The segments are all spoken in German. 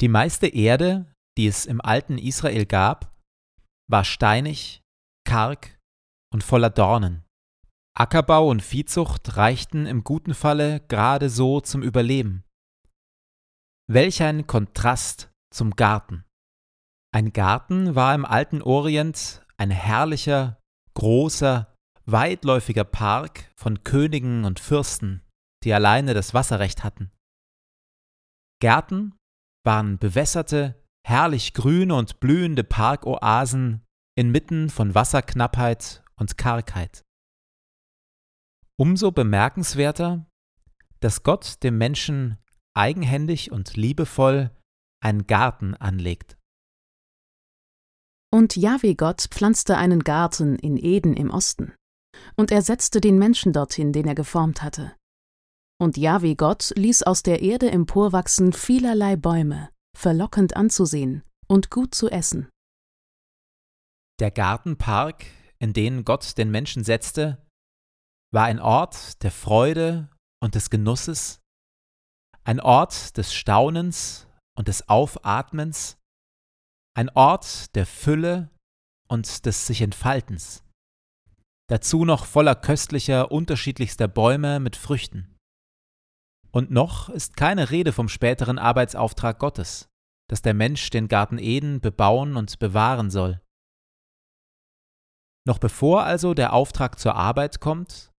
Die meiste Erde, die es im alten Israel gab, war steinig, karg und voller Dornen. Ackerbau und Viehzucht reichten im guten Falle gerade so zum Überleben. Welch ein Kontrast zum Garten. Ein Garten war im alten Orient ein herrlicher, großer, weitläufiger Park von Königen und Fürsten, die alleine das Wasserrecht hatten. Gärten waren bewässerte, herrlich grüne und blühende Parkoasen inmitten von Wasserknappheit und Kargheit. Umso bemerkenswerter, dass Gott dem Menschen eigenhändig und liebevoll einen Garten anlegt. Und Jahwe Gott pflanzte einen Garten in Eden im Osten, und er setzte den Menschen dorthin, den er geformt hatte. Und Jahwe Gott ließ aus der Erde emporwachsen vielerlei Bäume, verlockend anzusehen und gut zu essen. Der Gartenpark, in den Gott den Menschen setzte, war ein Ort der Freude und des Genusses, ein Ort des Staunens und des Aufatmens, ein Ort der Fülle und des sich Entfaltens, dazu noch voller köstlicher, unterschiedlichster Bäume mit Früchten. Und noch ist keine Rede vom späteren Arbeitsauftrag Gottes, dass der Mensch den Garten Eden bebauen und bewahren soll. Noch bevor also der Auftrag zur Arbeit kommt,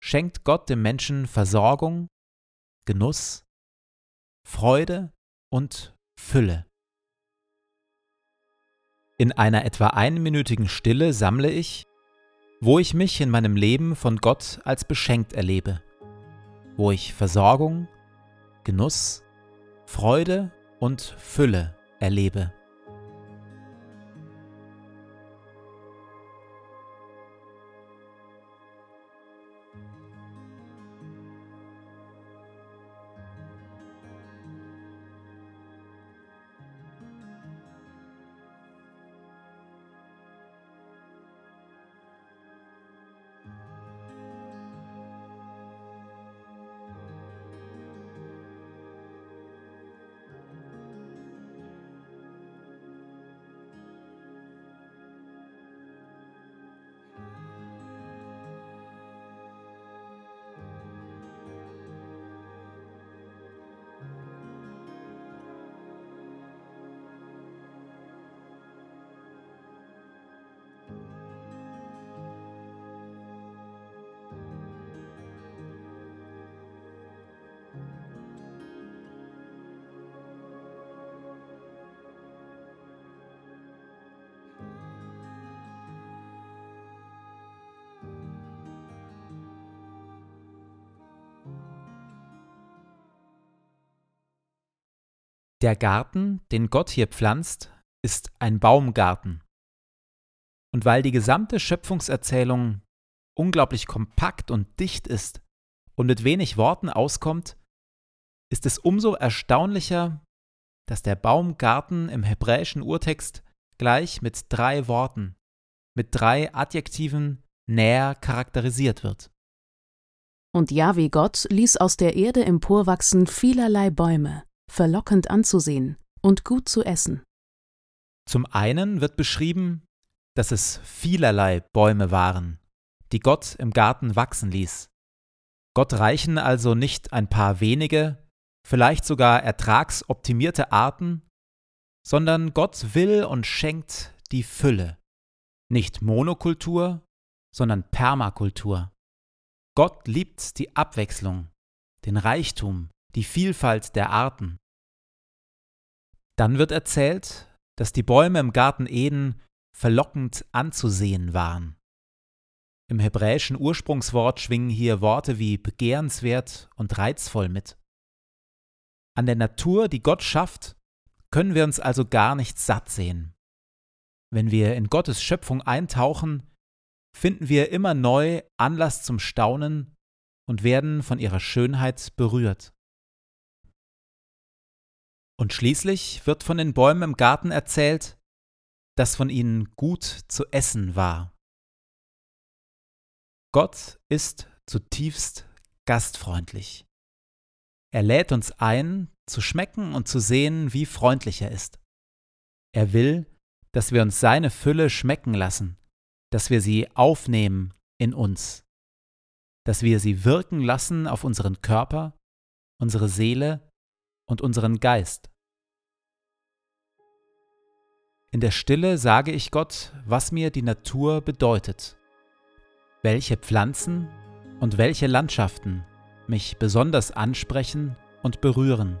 schenkt Gott dem Menschen Versorgung, Genuss, Freude und Fülle. In einer etwa einminütigen Stille sammle ich, wo ich mich in meinem Leben von Gott als beschenkt erlebe, wo ich Versorgung, Genuss, Freude und Fülle erlebe. Der Garten, den Gott hier pflanzt, ist ein Baumgarten. Und weil die gesamte Schöpfungserzählung unglaublich kompakt und dicht ist und mit wenig Worten auskommt, ist es umso erstaunlicher, dass der Baumgarten im hebräischen Urtext gleich mit drei Worten, mit drei Adjektiven näher charakterisiert wird. Und Jahwe Gott ließ aus der Erde emporwachsen vielerlei Bäume, verlockend anzusehen und gut zu essen. Zum einen wird beschrieben, dass es vielerlei Bäume waren, die Gott im Garten wachsen ließ. Gott reichen also nicht ein paar wenige, vielleicht sogar ertragsoptimierte Arten, sondern Gott will und schenkt die Fülle. Nicht Monokultur, sondern Permakultur. Gott liebt die Abwechslung, den Reichtum, die Vielfalt der Arten. Dann wird erzählt, dass die Bäume im Garten Eden verlockend anzusehen waren. Im hebräischen Ursprungswort schwingen hier Worte wie begehrenswert und reizvoll mit. An der Natur, die Gott schafft, können wir uns also gar nicht satt sehen. Wenn wir in Gottes Schöpfung eintauchen, finden wir immer neu Anlass zum Staunen und werden von ihrer Schönheit berührt. Und schließlich wird von den Bäumen im Garten erzählt, dass von ihnen gut zu essen war. Gott ist zutiefst gastfreundlich. Er lädt uns ein, zu schmecken und zu sehen, wie freundlich er ist. Er will, dass wir uns seine Fülle schmecken lassen, dass wir sie aufnehmen in uns, dass wir sie wirken lassen auf unseren Körper, unsere Seele und unseren Geist. In der Stille sage ich Gott, was mir die Natur bedeutet, welche Pflanzen und welche Landschaften mich besonders ansprechen und berühren.